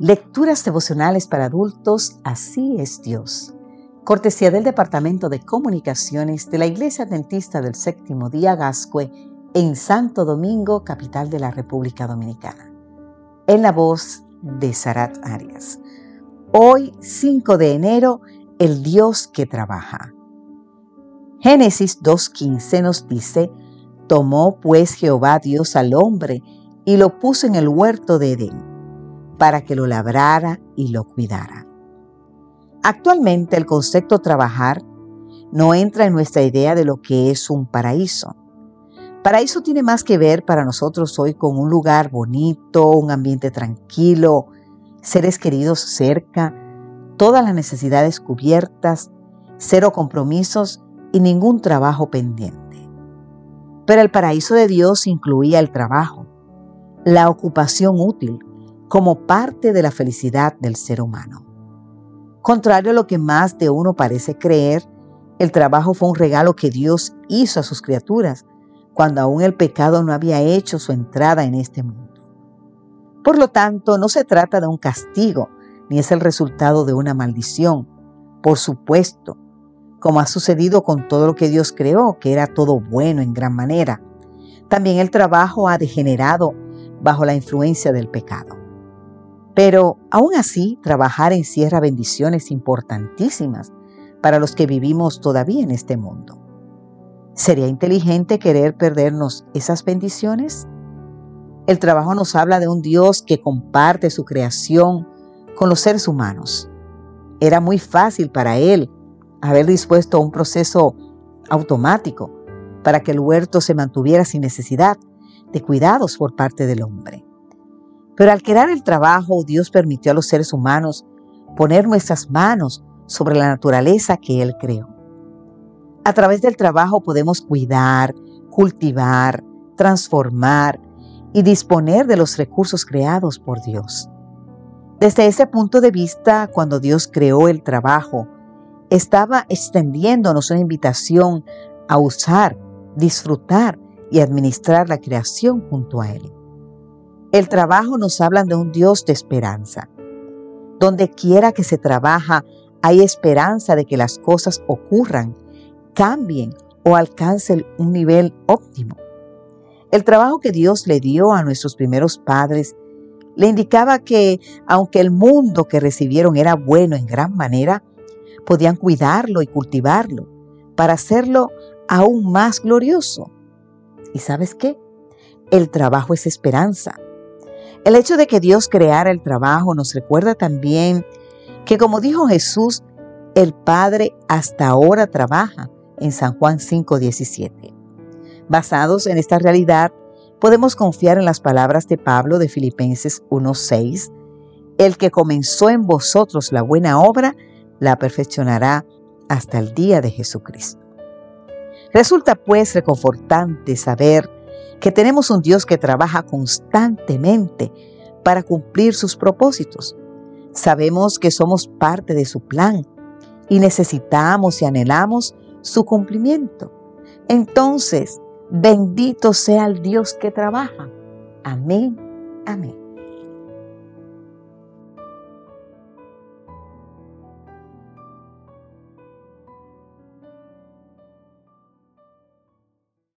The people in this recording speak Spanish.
Lecturas devocionales para adultos, así es Dios. Cortesía del Departamento de Comunicaciones de la Iglesia Adventista del Séptimo Día Gascue en Santo Domingo, capital de la República Dominicana. En la voz de Sarat Arias. Hoy, 5 de enero, el Dios que trabaja. Génesis 2.15 nos dice, Tomó pues Jehová Dios al hombre y lo puso en el huerto de Edén para que lo labrara y lo cuidara. Actualmente el concepto trabajar no entra en nuestra idea de lo que es un paraíso. Paraíso tiene más que ver para nosotros hoy con un lugar bonito, un ambiente tranquilo, seres queridos cerca, todas las necesidades cubiertas, cero compromisos y ningún trabajo pendiente. Pero el paraíso de Dios incluía el trabajo, la ocupación útil, como parte de la felicidad del ser humano. Contrario a lo que más de uno parece creer, el trabajo fue un regalo que Dios hizo a sus criaturas cuando aún el pecado no había hecho su entrada en este mundo. Por lo tanto, no se trata de un castigo, ni es el resultado de una maldición. Por supuesto, como ha sucedido con todo lo que Dios creó, que era todo bueno en gran manera, también el trabajo ha degenerado bajo la influencia del pecado. Pero aún así, trabajar encierra bendiciones importantísimas para los que vivimos todavía en este mundo. ¿Sería inteligente querer perdernos esas bendiciones? El trabajo nos habla de un Dios que comparte su creación con los seres humanos. Era muy fácil para Él haber dispuesto un proceso automático para que el huerto se mantuviera sin necesidad de cuidados por parte del hombre. Pero al crear el trabajo, Dios permitió a los seres humanos poner nuestras manos sobre la naturaleza que Él creó. A través del trabajo podemos cuidar, cultivar, transformar y disponer de los recursos creados por Dios. Desde ese punto de vista, cuando Dios creó el trabajo, estaba extendiéndonos una invitación a usar, disfrutar y administrar la creación junto a Él. El trabajo nos habla de un Dios de esperanza. Donde quiera que se trabaja, hay esperanza de que las cosas ocurran, cambien o alcancen un nivel óptimo. El trabajo que Dios le dio a nuestros primeros padres le indicaba que, aunque el mundo que recibieron era bueno en gran manera, podían cuidarlo y cultivarlo para hacerlo aún más glorioso. ¿Y sabes qué? El trabajo es esperanza. El hecho de que Dios creara el trabajo nos recuerda también que como dijo Jesús, el Padre hasta ahora trabaja en San Juan 5:17. Basados en esta realidad, podemos confiar en las palabras de Pablo de Filipenses 1:6, el que comenzó en vosotros la buena obra, la perfeccionará hasta el día de Jesucristo. Resulta pues reconfortante saber que tenemos un Dios que trabaja constantemente para cumplir sus propósitos. Sabemos que somos parte de su plan y necesitamos y anhelamos su cumplimiento. Entonces, bendito sea el Dios que trabaja. Amén, amén.